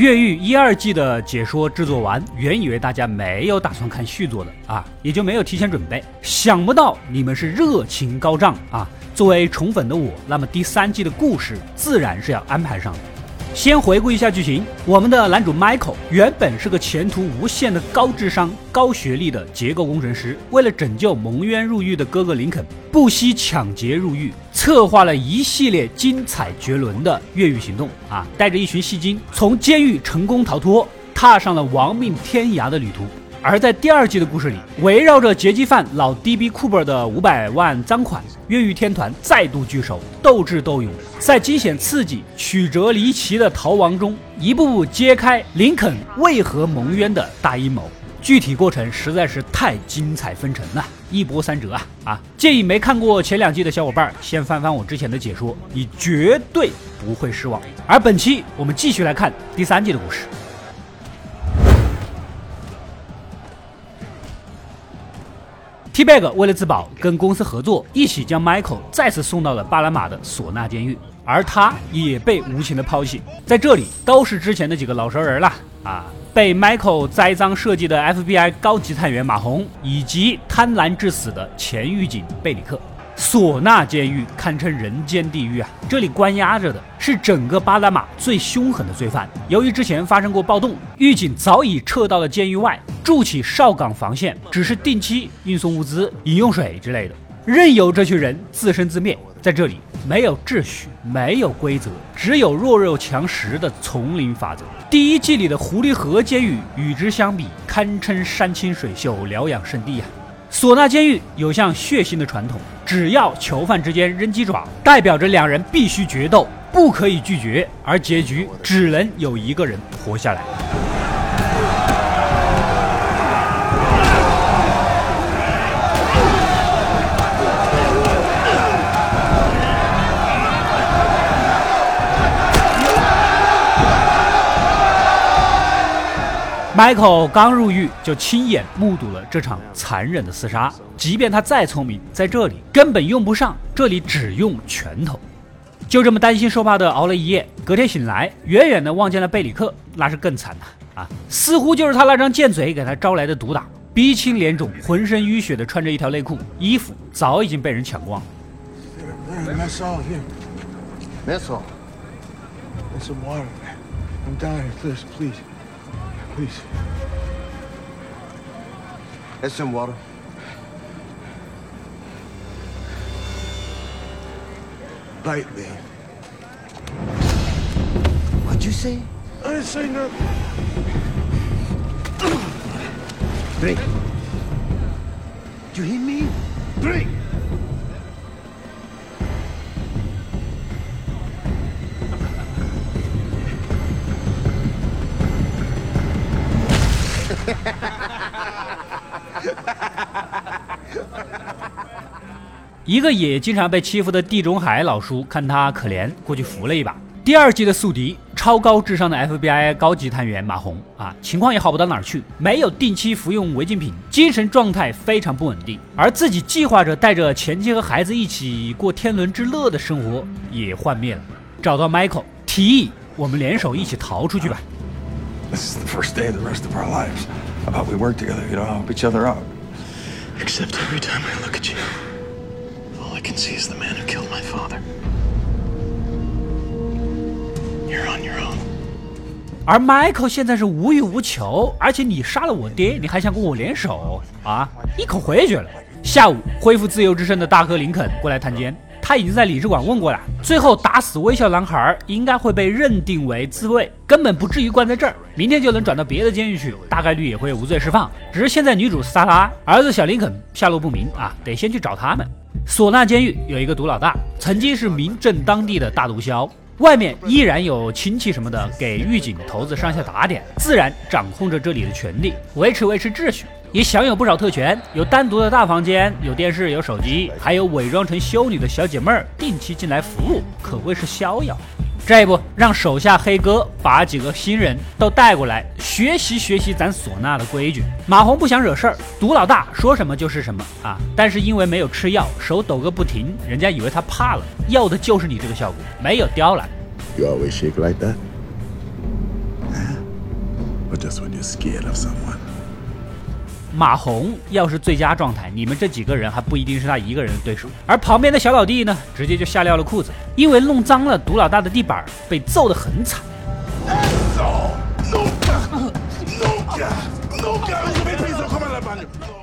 越狱一二季的解说制作完，原以为大家没有打算看续作的啊，也就没有提前准备。想不到你们是热情高涨啊！作为宠粉的我，那么第三季的故事自然是要安排上的。先回顾一下剧情，我们的男主 Michael 原本是个前途无限的高智商、高学历的结构工程师，为了拯救蒙冤入狱的哥哥林肯，不惜抢劫入狱，策划了一系列精彩绝伦的越狱行动啊，带着一群戏精从监狱成功逃脱，踏上了亡命天涯的旅途。而在第二季的故事里，围绕着劫机犯老 DB Cooper 的五百万赃款，越狱天团再度聚首，斗智斗勇，在惊险刺激、曲折离奇的逃亡中，一步步揭开林肯为何蒙冤的大阴谋。具体过程实在是太精彩纷呈了，一波三折啊啊！建议没看过前两季的小伙伴先翻翻我之前的解说，你绝对不会失望。而本期我们继续来看第三季的故事。T-Bag 为了自保，跟公司合作，一起将 Michael 再次送到了巴拿马的索纳监狱，而他也被无情的抛弃。在这里，都是之前的几个老熟人了啊！被 Michael 栽赃设计的 FBI 高级探员马洪，以及贪婪致死的前狱警贝里克。索纳监狱堪称人间地狱啊！这里关押着的是整个巴拿马最凶狠的罪犯。由于之前发生过暴动，狱警早已撤到了监狱外，筑起哨岗防线，只是定期运送物资、饮用水之类的，任由这群人自生自灭。在这里，没有秩序，没有规则，只有弱肉强食的丛林法则。第一季里的狐狸河监狱与之相比，堪称山清水秀、疗养圣地啊！唢呐监狱有项血腥的传统，只要囚犯之间扔鸡爪，代表着两人必须决斗，不可以拒绝，而结局只能有一个人活下来。Michael 刚入狱就亲眼目睹了这场残忍的厮杀。即便他再聪明，在这里根本用不上，这里只用拳头。就这么担心受怕的熬了一夜，隔天醒来，远远的望见了贝里克，那是更惨了啊！似乎就是他那张贱嘴给他招来的毒打，鼻青脸肿，浑身淤血的穿着一条内裤，衣服早已经被人抢光。Please. Get some water. Bite me. What'd you say? I didn't say nothing. Drink. Did you hear me? Drink! 一个也经常被欺负的地中海老叔，看他可怜，过去扶了一把。第二季的宿敌，超高智商的 FBI 高级探员马红啊，情况也好不到哪儿去，没有定期服用违禁品，精神状态非常不稳定，而自己计划着带着前妻和孩子一起过天伦之乐的生活也幻灭了。找到 Michael，提议我们联手一起逃出去吧。the first day of the rest of our lives. About we work together, you know, help each other out? Except every time I look at you, all I can see is the man who killed my father. You're on your own. 而 Michael 现在是无欲无求，而且你杀了我爹，你还想跟我联手啊？一口回绝了。下午，恢复自由之身的大哥林肯过来探监。他已经在理事馆问过了，最后打死微笑男孩应该会被认定为自卫，根本不至于关在这儿，明天就能转到别的监狱去，大概率也会无罪释放。只是现在女主萨拉，儿子小林肯下落不明啊，得先去找他们。唢呐监狱有一个毒老大，曾经是名震当地的大毒枭，外面依然有亲戚什么的给狱警头子上下打点，自然掌控着这里的权力，维持维持秩序。也享有不少特权，有单独的大房间，有电视，有手机，还有伪装成修女的小姐妹儿定期进来服务，可谓是逍遥。这一步让手下黑哥把几个新人都带过来学习学习咱唢呐的规矩。马红不想惹事儿，毒老大说什么就是什么啊！但是因为没有吃药，手抖个不停，人家以为他怕了，要的就是你这个效果，没有刁难。You always shake like that. or just when you're scared of someone? 马红要是最佳状态，你们这几个人还不一定是他一个人的对手。而旁边的小老弟呢，直接就吓尿了裤子，因为弄脏了毒老大的地板，被揍得很惨。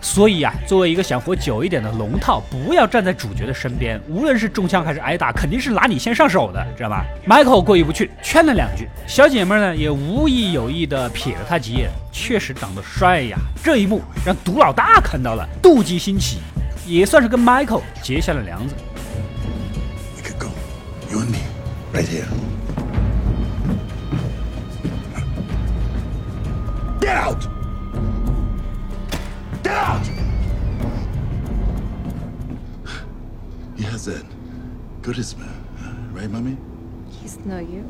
所以啊，作为一个想活久一点的龙套，不要站在主角的身边，无论是中枪还是挨打，肯定是拿你先上手的，知道吧？Michael 过意不去，劝了两句，小姐妹呢也无意有意的瞥了他几眼，确实长得帅呀。这一幕让毒老大看到了，妒忌心起，也算是跟 Michael 结下了梁子。We could go. You and me. Right here. Get out! Get out! Yes, Ed. Good as man. Right, mommy? He's no you.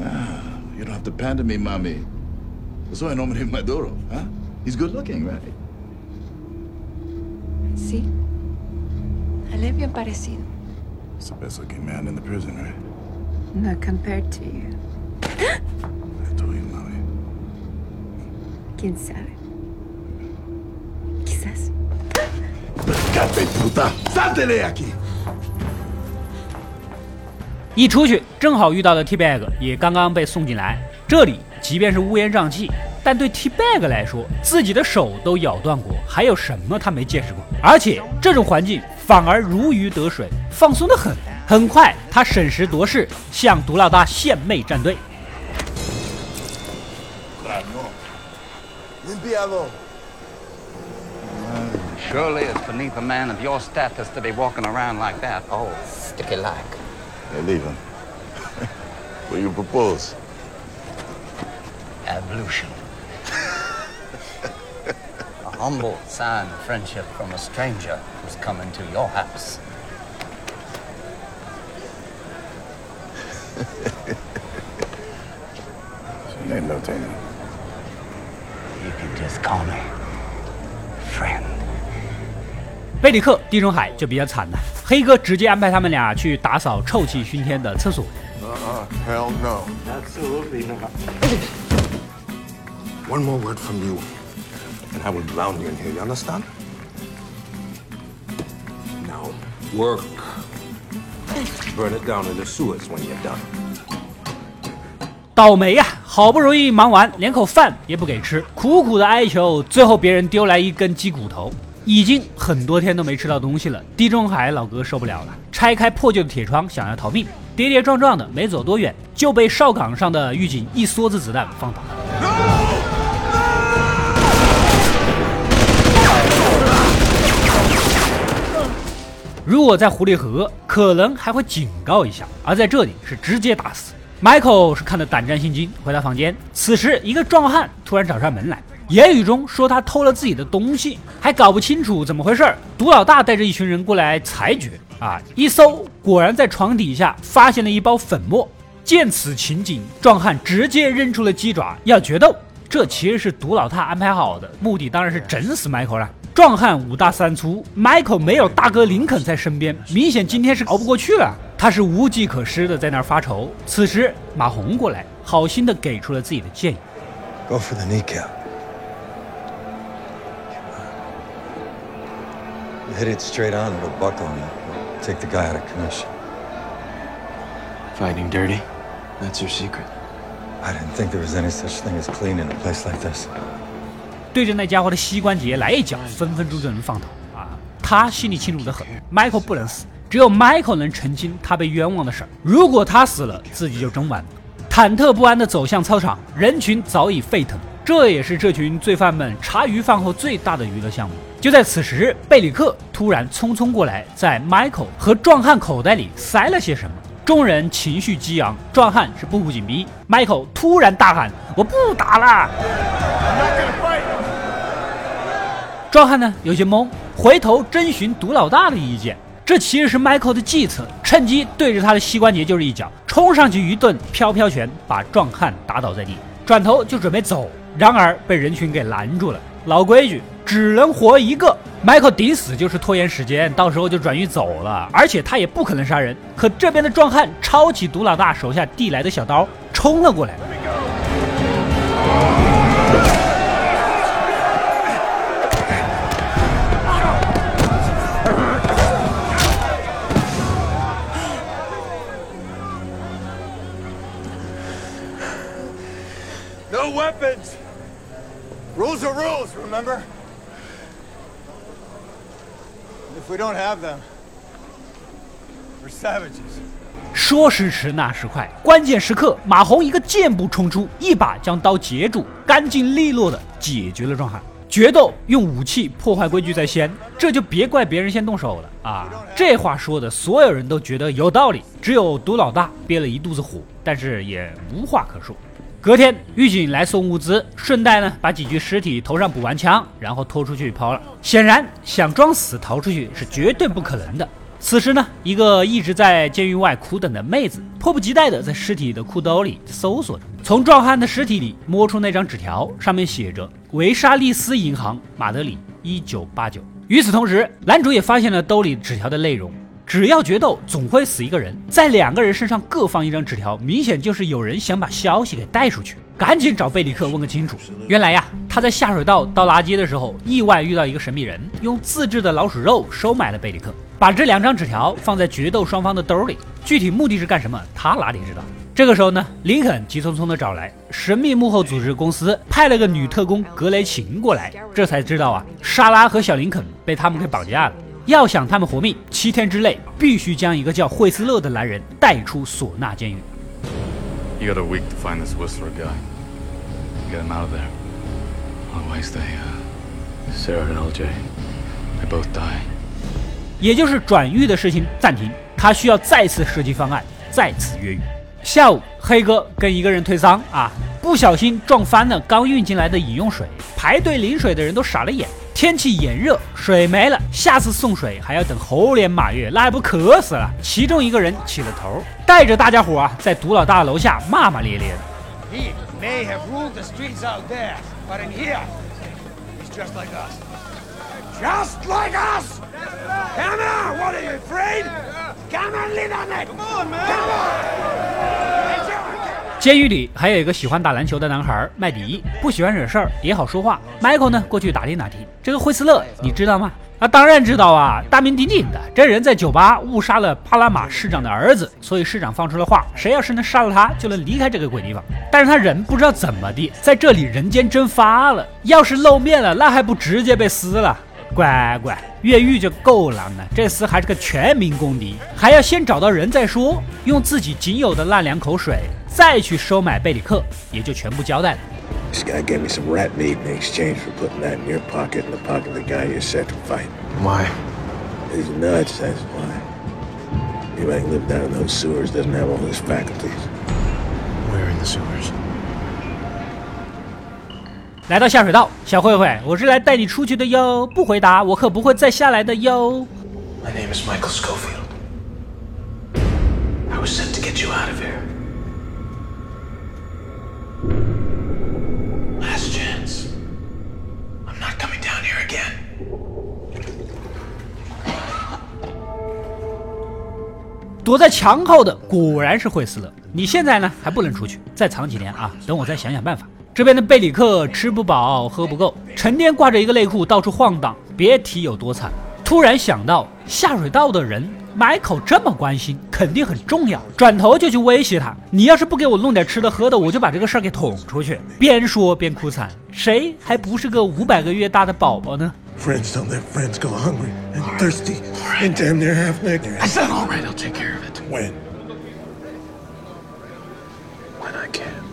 Ah, you don't have to pander me, mommy. Eso es nombre Maduro, huh? He's good looking, right? Sí. Él es bien parecido. He's the best looking man in the prison, right? Not compared to you. I told you, mommy. ¿Quién sabe? 一出去，正好遇到了 T Bag，也刚刚被送进来。这里即便是乌烟瘴气，但对 T Bag 来说，自己的手都咬断过，还有什么他没见识过？而且这种环境反而如鱼得水，放松的很。很快，他审时度势，向毒老大献媚站队。Limpiado. Surely it's beneath a man of your status to be walking around like that. Oh, sticky like. Hey, leave him. what do you propose? Ablution. a humble sign of friendship from a stranger who's coming to your house. She ain't no Tony. You can just call me 贝里克、地中海就比较惨了，黑哥直接安排他们俩去打扫臭气熏天的厕所。Uh-uh. Hell no. Absolutely not. One more word from you, and I will drown you in here. You understand? Now, work. Burn it down in the sewers when you're done. 倒霉呀、好不容易忙完，连口饭也不给吃，苦苦的哀求，最后别人丢来一根鸡骨头，已经很多天都没吃到东西了。地中海老哥受不了了，拆开破旧的铁窗，想要逃命，跌跌撞撞的没走多远，就被哨岗上的狱警一梭子子弹放倒了。如果在狐狸河，可能还会警告一下，而在这里是直接打死。Michael 是看得胆战心惊，回到房间。此时，一个壮汉突然找上门来，言语中说他偷了自己的东西，还搞不清楚怎么回事儿。毒老大带着一群人过来裁决啊，一搜果然在床底下发现了一包粉末。见此情景，壮汉直接扔出了鸡爪，要决斗。这其实是毒老大安排好的，目的当然是整死 Michael 了。壮汉五大三粗，Michael 没有大哥林肯在身边，明显今天是熬不过去了。他是无计可施的在那儿发愁。此时马红过来，好心的给出了自己的建议。Go for the kneecap. Hit it straight on, it'll buckle and take the guy out of commission. Fighting dirty? That's your secret. I didn't think there was any such thing as clean in a place like this. 对着那家伙的膝关节来一脚，分分钟就能放倒啊！他心里清楚的很，Michael 不能死，只有 Michael 能澄清他被冤枉的事儿。如果他死了，自己就真完了。忐忑不安地走向操场，人群早已沸腾。这也是这群罪犯们茶余饭后最大的娱乐项目。就在此时，贝里克突然匆匆过来，在 Michael 和壮汉口袋里塞了些什么。众人情绪激昂，壮汉是步步紧逼。Michael 突然大喊：“我不打了！”壮汉呢有些懵，回头征询毒老大的意见。这其实是 Michael 的计策，趁机对着他的膝关节就是一脚，冲上去一顿飘飘拳，把壮汉打倒在地，转头就准备走，然而被人群给拦住了。老规矩，只能活一个。Michael 顶死就是拖延时间，到时候就转移走了。而且他也不可能杀人。可这边的壮汉抄起毒老大手下递来的小刀冲了过来。No weapons. Rules are rules, remember? If we don't have them, we're savages. 说时迟，那时快，关键时刻，马红一个箭步冲出，一把将刀截住，干净利落的解决了壮汉。决斗用武器破坏规矩在先，这就别怪别人先动手了啊！这话说的，所有人都觉得有道理，只有毒老大憋了一肚子火，但是也无话可说。隔天，狱警来送物资，顺带呢把几具尸体头上补完枪，然后拖出去抛了。显然，想装死逃出去是绝对不可能的。此时呢，一个一直在监狱外苦等的妹子，迫不及待地在尸体的裤兜里搜索着，从壮汉的尸体里摸出那张纸条，上面写着“维沙利斯银行，马德里，一九八九”。与此同时，男主也发现了兜里纸条的内容：只要决斗，总会死一个人，在两个人身上各放一张纸条，明显就是有人想把消息给带出去。赶紧找贝里克问个清楚。原来呀，他在下水道倒垃圾的时候，意外遇到一个神秘人，用自制的老鼠肉收买了贝里克。把这两张纸条放在决斗双方的兜里，具体目的是干什么？他哪里知道？这个时候呢，林肯急匆匆的找来神秘幕后组织公司派了个女特工格雷琴过来，这才知道啊，莎拉和小林肯被他们给绑架了。要想他们活命，七天之内必须将一个叫惠斯勒的男人带出唢呐监狱。You got a week to find this Whistler guy. Get him out of there. Otherwise, they, uh, Sarah and LJ, they both die. 也就是转狱的事情暂停，他需要再次设计方案，再次越狱。下午，黑哥跟一个人推搡啊，不小心撞翻了刚运进来的饮用水，排队领水的人都傻了眼。天气炎热，水没了，下次送水还要等猴年马月，那还不渴死了？其中一个人起了头，带着大家伙啊，在毒老大楼下骂骂咧咧的。He may have ruled the streets out there, but in here, he's just like us. Just like us! Come on! What are you afraid? Come on, lean on it! Come on, man! Come on! 监狱里还有一个喜欢打篮球的男孩麦迪，不喜欢惹事儿，也好说话。Michael 呢，过去打听打听，这个惠斯勒你知道吗？啊，当然知道啊，大名鼎鼎的。这人在酒吧误杀了帕拉马市长的儿子，所以市长放出了话，谁要是能杀了他，就能离开这个鬼地方。但是他人不知道怎么的，在这里人间蒸发了。要是露面了，那还不直接被撕了？乖乖，越狱就够难了，这厮还是个全民公敌，还要先找到人再说。用自己仅有的那两口水，再去收买贝里克，也就全部交代了。This guy gave me some rat meat in exchange for putting that in your pocket and the pocket of the guy you set to fight. Why? He's nuts, that's why. Anybody who lived down in those sewers doesn't have all his faculties. Where in the sewers? 来到下水道，小慧慧，我是来带你出去的哟，不回答我可不会再下来的哟。My name is Michael Schofield. I was sent to get you out of here. Last chance. I'm not coming down here again. 躲在墙后的果然是惠斯勒。你现在呢还不能出去，再藏几年啊，等我再想想办法。这边的贝里克吃不饱喝不够，成天挂着一个内裤到处晃荡，别提有多惨。突然想到下水道的人，Michael 这么关心，肯定很重要，转头就去威胁他：“你要是不给我弄点吃的喝的，我就把这个事儿给捅出去。”边说边哭惨，谁还不是个五百个月大的宝宝呢？Friends don't let friends go hungry and thirsty and damn near half naked. All right, I'll take care of it When? when I can.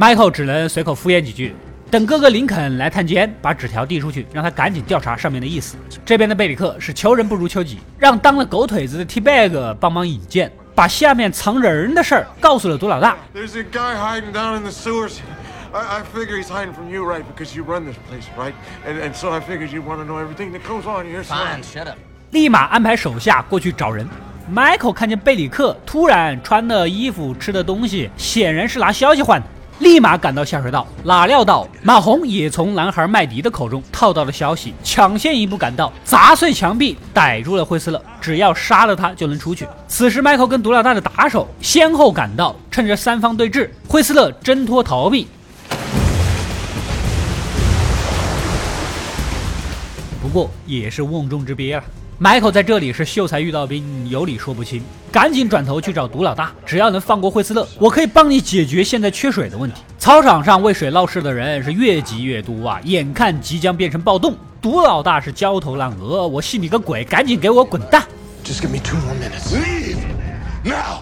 Michael 只能随口敷衍几句，等哥哥林肯来探监，把纸条递出去，让他赶紧调查上面的意思。这边的贝里克是求人不如求己，让当了狗腿子的 T Bag 帮忙引荐，把下面藏人的事儿告诉了毒老大。There's a guy hiding down in the sewers. I, I figure he's hiding from you, right? Because you run this place, right? And, and so I figured you'd want to know everything that goes on here. Fine, shut up. 立马安排手下过去找人。Michael 看见贝里克突然穿的衣服、吃的东西，显然是拿消息换的，立马赶到下水道。哪料到马红也从男孩麦迪的口中套到了消息，抢先一步赶到，砸碎墙壁，逮住了惠斯勒。只要杀了他就能出去。此时麦克跟毒老大的打手先后赶到，趁着三方对峙，惠斯勒挣脱逃避。不过也是瓮中之鳖了。Michael 在这里是秀才遇到兵，有理说不清，赶紧转头去找毒老大。只要能放过惠斯勒，我可以帮你解决现在缺水的问题。操场上为水闹事的人是越积越多啊，眼看即将变成暴动。毒老大是焦头烂额，我信你个鬼！赶紧给我滚蛋！Just give me two more minutes. Leave now.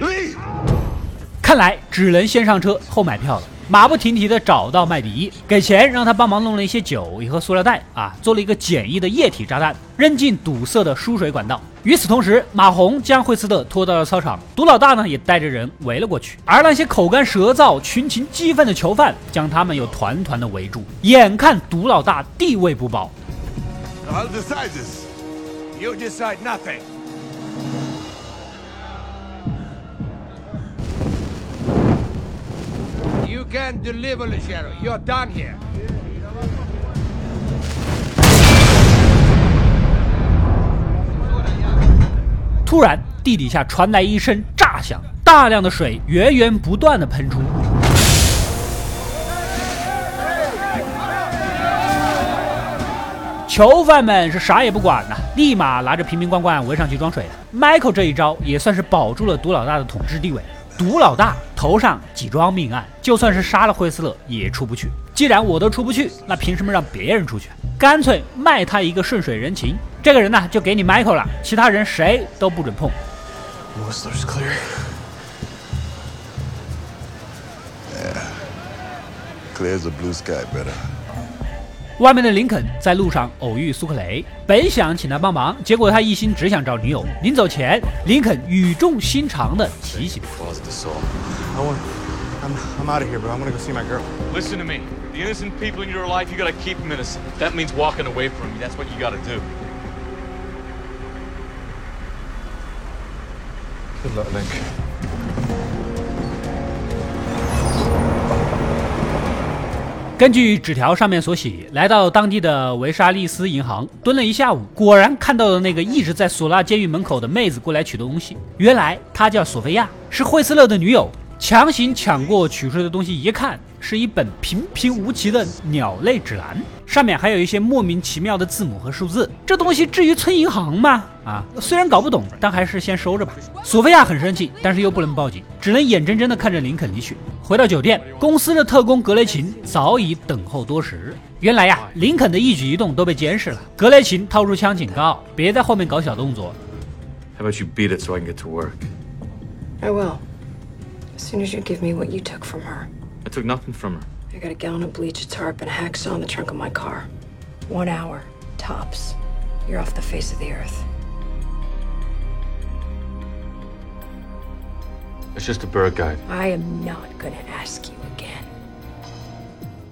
Leave. 看来只能先上车后买票了。马不停蹄地找到麦迪，给钱让他帮忙弄了一些酒，一盒塑料袋啊，做了一个简易的液体炸弹，扔进堵塞的输水管道。与此同时，马红将惠斯特拖到了操场，毒老大呢也带着人围了过去。而那些口干舌燥、群情激愤的囚犯将他们又团团的围住，眼看毒老大地位不保。I'll decide this. You decide nothing. Can't deliver, Lucero. You're done here. 突然，地底下传来一声炸响，大量的水源源不断的喷出。囚犯们是啥也不管呐，立马拿着瓶瓶罐罐围上去装水。Michael 这一招也算是保住了毒老大的统治地位。毒老大头上几桩命案，就算是杀了惠斯勒也出不去。既然我都出不去，那凭什么让别人出去？干脆卖他一个顺水人情。这个人呢，就给你 Michael 了，其他人谁都不准碰。Clear. Yeah. Clear as a blue sky, better. 外面的林肯在路上偶遇苏克雷，本想请他帮忙，结果他一心只想找女友。临走前，林肯语重心长地提醒 Closet the soul. I want. I'm, I'm out of here, but I want to go see my girl. Listen to me. The innocent people in your life, you gotta keep them innocent. That means walking away from me. That's what you gotta do. Good luck, Link. 根据纸条上面所写，来到当地的维沙利斯银行蹲了一下午，果然看到了那个一直在索拉监狱门口的妹子过来取东西。原来她叫索菲亚，是惠斯勒的女友。强行抢过取出的东西，一看是一本平平无奇的鸟类指南，上面还有一些莫名其妙的字母和数字。这东西至于存银行吗？啊，虽然搞不懂，但还是先收着吧。索菲亚很生气，但是又不能报警，只能眼睁睁地看着林肯离去。回到酒店，公司的特工格雷琴早已等候多时。原来呀，林肯的一举一动都被监视了。格雷琴掏出枪警告：“别在后面搞小动作。” How about you beat it so I get to work? I will. As soon as you give me what you took from her. I took nothing from her. I got a gallon of bleach, a tarp, and a hacksaw in the trunk of my car. One hour, tops. You're off the face of the earth. It's just a bird guide. I am not gonna ask you again.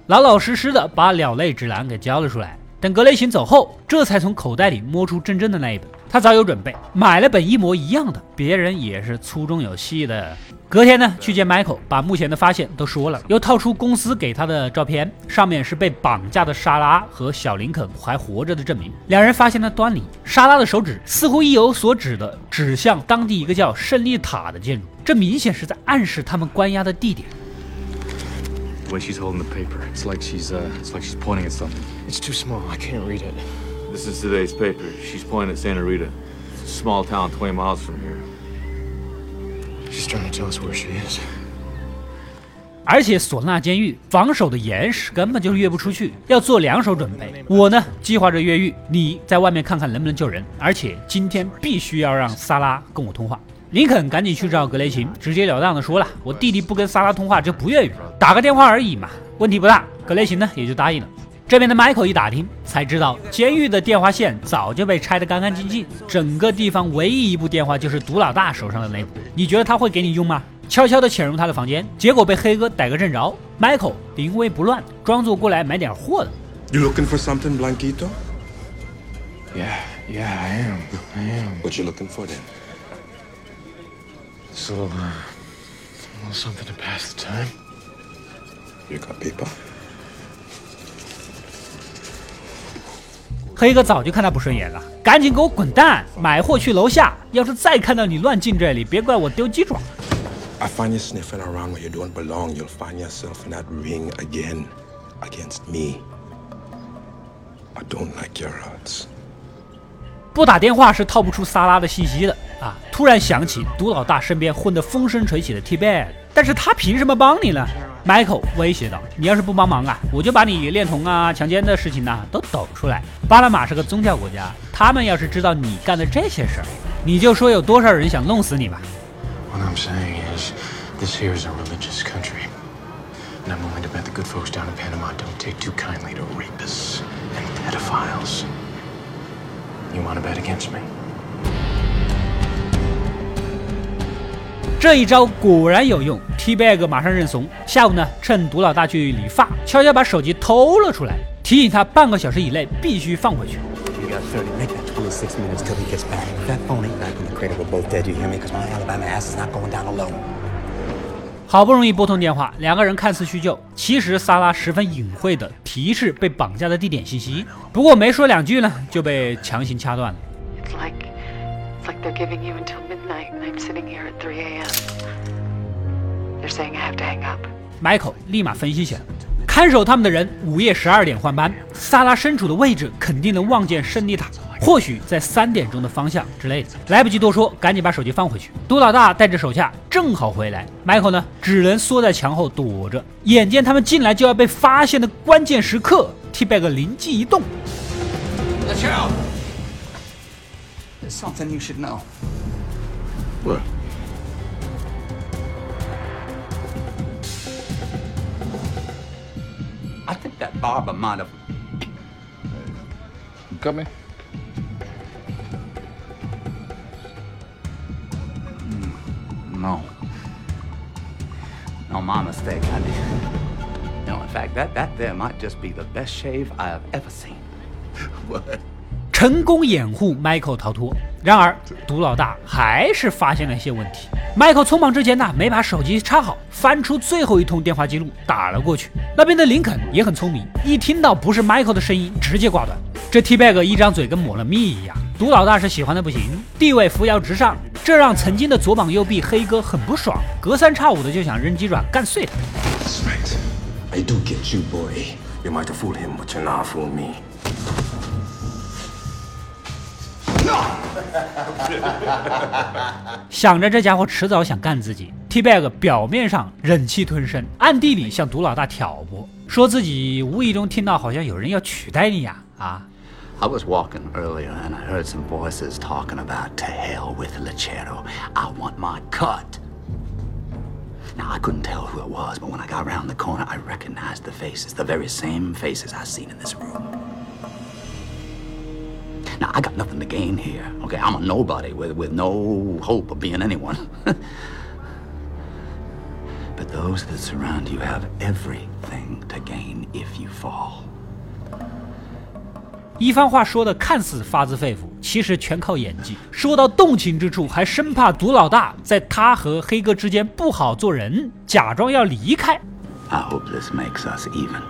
老老实实的把鸟类指南给交了出来。等格雷琴走后，这才从口袋里摸出真正的那一本。 他早有准备，买了本一模一样的。别人也是粗中有细的。隔天呢，去见 Michael，把目前的发现都说了，又套出公司给他的照片，上面是被绑架的莎拉和小林肯还活着的证明。两人发现了端倪，莎拉的手指似乎意有所指的指向当地一个叫胜利塔的建筑，这明显是在暗示他们关押的地点。The way she's holding the paper, it's like she's uh, it's like she's pointing at something. It's too small. I can't read it. This is today's paper. She's pointing at Santa Rita. It's a small town 20 miles from here. She's trying to tell us where she is. 而且唢呐监狱防守的严实，根本就越不出去，要做两手准备。我呢，计划着越狱，你在外面看看能不能救人。而且今天必须要让萨拉跟我通话。林肯赶紧去找格雷琴，直截了当的说了：“我弟弟不跟萨拉通话就不越狱，打个电话而已嘛，问题不大。”格雷琴呢也就答应了。这边的 Michael 一打听，才知道监狱的电话线早就被拆得干干净净，整个地方唯一一部电话就是毒老大手上的那部。你觉得他会给你用吗？悄悄地潜入他的房间，结果被黑哥逮个正着。Michael 临危不乱，装作过来买点货的。You looking for something, Blanquito? Yeah, yeah, I am. I am. What you looking for then? Uh, little something to pass the time. You got paper? 黑哥早就看他不顺眼了，赶紧给我滚蛋！买货去楼下，要是再看到你乱进这里，别怪我丢鸡爪。I find you sniffing around where you don't belong. You'll find yourself in that ring again against me. I don't like your odds. 不打电话是套不出萨拉的信息的啊！突然想起毒老大身边混得风生水起的 T Bag，但是他凭什么帮你呢？Michael 威胁道：“你要是不帮忙啊，我就把你恋童啊、强奸的事情呢都抖出来。巴拿马是个宗教国家，他们要是知道你干的这些事儿，你就说有多少人想弄死你吧。” What I'm saying is, this here is a religious country. And I'm willing to bet the good folks down in Panama don't take too kindly to rapists and pedophiles. You want to bet against me? 这一招果然有用，T Bag 马上认怂。下午呢，趁毒老大去理发，悄悄把手机偷了出来，提醒他半个小时以内必须放回去。You got that 26 minutes till he gets back. That phone ain't back in the crater, we're both dead. You hear me? Because my Alabama ass is not going down alone. 好不容易拨通电话，两个人看似叙旧，其实萨拉十分隐晦的提示被绑架的地点信息。不过没说两句呢，就被强行掐断了。It's like, it's like Michael 立马分析起来，看守他们的人午夜十二点换班，萨拉身处的位置肯定能望见胜利塔。或许在三点钟的方向之类的，来不及多说，赶紧把手机放回去。杜老大带着手下正好回来，Michael 呢只能缩在墙后躲着。眼见他们进来就要被发现的关键时刻，T-Bag 灵机一动，Let's go. There's something you should know. What? that barber might have. You cut me? No. No, my mistake. I did. No, in fact, that, that there might just be the best shave I have ever seen. What? 成功掩护 Michael 逃脱。 然而，毒老大还是发现了一些问题。Michael 匆忙之前呢，没把手机插好，翻出最后一通电话记录打了过去。那边的林肯也很聪明，一听到不是 Michael 的声音，直接挂断。这 T-Bag 一张嘴跟抹了蜜一样，毒老大是喜欢的不行，地位扶摇直上，这让曾经的左膀右臂黑哥很不爽，隔三差五的就想扔鸡爪干碎他。想着这家伙迟早想干自己，T-Bag 表面上忍气吞声，暗地里向毒老大挑拨，说自己无意中听到好像有人要取代你呀啊！I was walking earlier and I heard some voices talking about to hell with Lechero. I want my cut. Now, I couldn't tell who it was, but when I got around the corner, I recognized the faces, the very same faces I've seen in this room. Now, I got nothing to gain here, okay? I'm a nobody with, with no hope of being anyone. but those that surround you have everything to gain if you fall. 一番话说的看似发自肺腑，其实全靠演技。说到动情之处，还生怕毒老大在他和黑哥之间不好做人，假装要离开。 I hope this makes us even.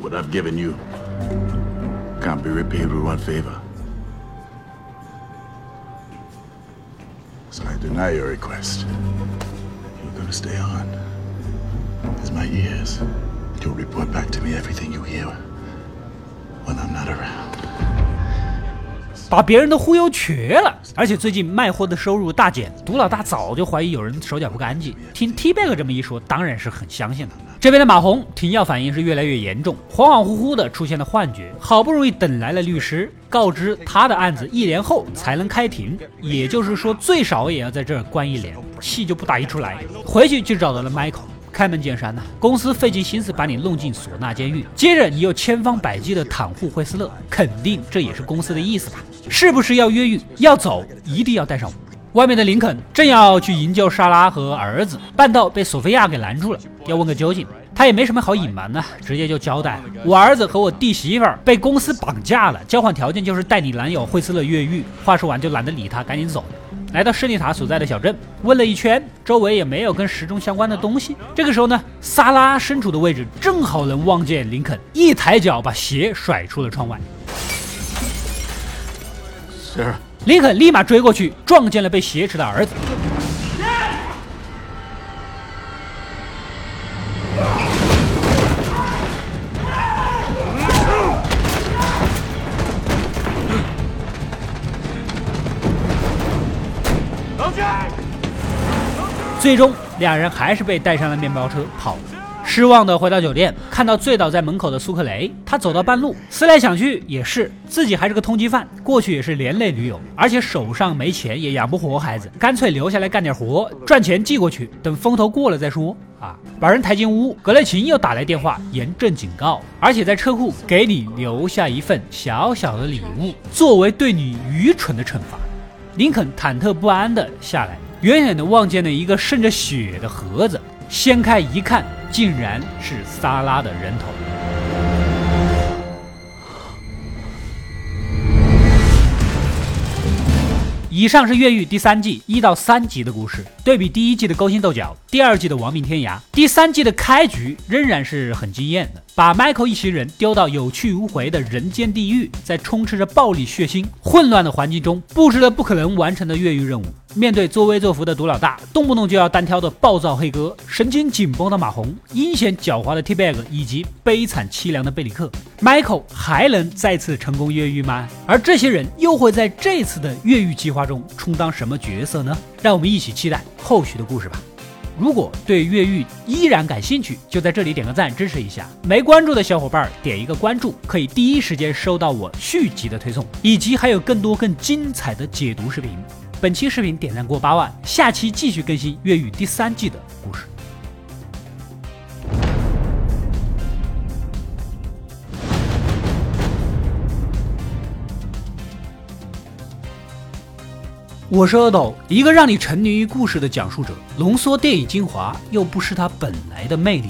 What I've given you can't be repaid with one favor. So I deny your request. You're gonna stay on. As my ears. You'll report back to me everything you hear when I'm not around. 把别人都忽悠瘸了，而且最近卖货的收入大减，毒老大早就怀疑有人手脚不干净。听 T-Bag 这么一说，当然是很相信了。这边的马红停药反应是越来越严重，恍恍惚惚的出现了幻觉。好不容易等来了律师，告知他的案子一年后才能开庭，也就是说最少也要在这儿关一年，气就不打一处来。回去就找到了 Michael。开门见山呐、公司费尽心思把你弄进唢呐监狱，接着你又千方百计的袒护惠斯勒，肯定这也是公司的意思吧？是不是要越狱？要走一定要带上我。外面的林肯正要去营救莎拉和儿子，半道被索菲亚给拦住了，要问个究竟。他也没什么好隐瞒的，直接就交代我儿子和我弟媳妇儿被公司绑架了，交换条件就是带你男友惠斯勒越狱。话说完就懒得理他，赶紧走。来到胜利塔所在的小镇，问了一圈，周围也没有跟时钟相关的东西。这个时候呢，萨拉身处的位置正好能望见林肯，一抬脚把鞋甩出了窗外。是。林肯立马追过去，撞见了被挟持的儿子。最终，两人还是被带上了面包车跑了。失望的回到酒店，看到醉倒在门口的苏克雷，他走到半路，思来想去，也是自己还是个通缉犯，过去也是连累女友，而且手上没钱，也养不活孩子，干脆留下来干点活，赚钱寄过去，等风头过了再说。啊！把人抬进屋，格雷琴又打来电话，严正警告，而且在车库给你留下一份小小的礼物，作为对你愚蠢的惩罚。林肯忐忑不安地下来，远远地望见了一个渗着血的盒子，掀开一看。竟然是萨拉的人头。以上是《越狱》第三季一到三集的故事，对比第一季的勾心斗角，第二季的亡命天涯，第三季的开局仍然是很惊艳的。把 Michael 一行人丢到有去无回的人间地狱，在充斥着暴力、血腥、混乱的环境中，布置了不可能完成的越狱任务。面对作威作福的毒老大，动不动就要单挑的暴躁黑哥，神经紧绷的马红，阴险狡猾的 T-Bag，以及悲惨凄凉的贝里克，Michael 还能再次成功越狱吗？而这些人又会在这次的越狱计划中充当什么角色呢？让我们一起期待后续的故事吧。如果对越狱依然感兴趣，就在这里点个赞支持一下。没关注的小伙伴点一个关注，可以第一时间收到我续集的推送，以及还有更多更精彩的解读视频。本期视频点赞过八万，下期继续更新越狱第三季的故事。我是阿斗，一个让你沉迷于故事的讲述者，浓缩电影精华，又不失它本来的魅力。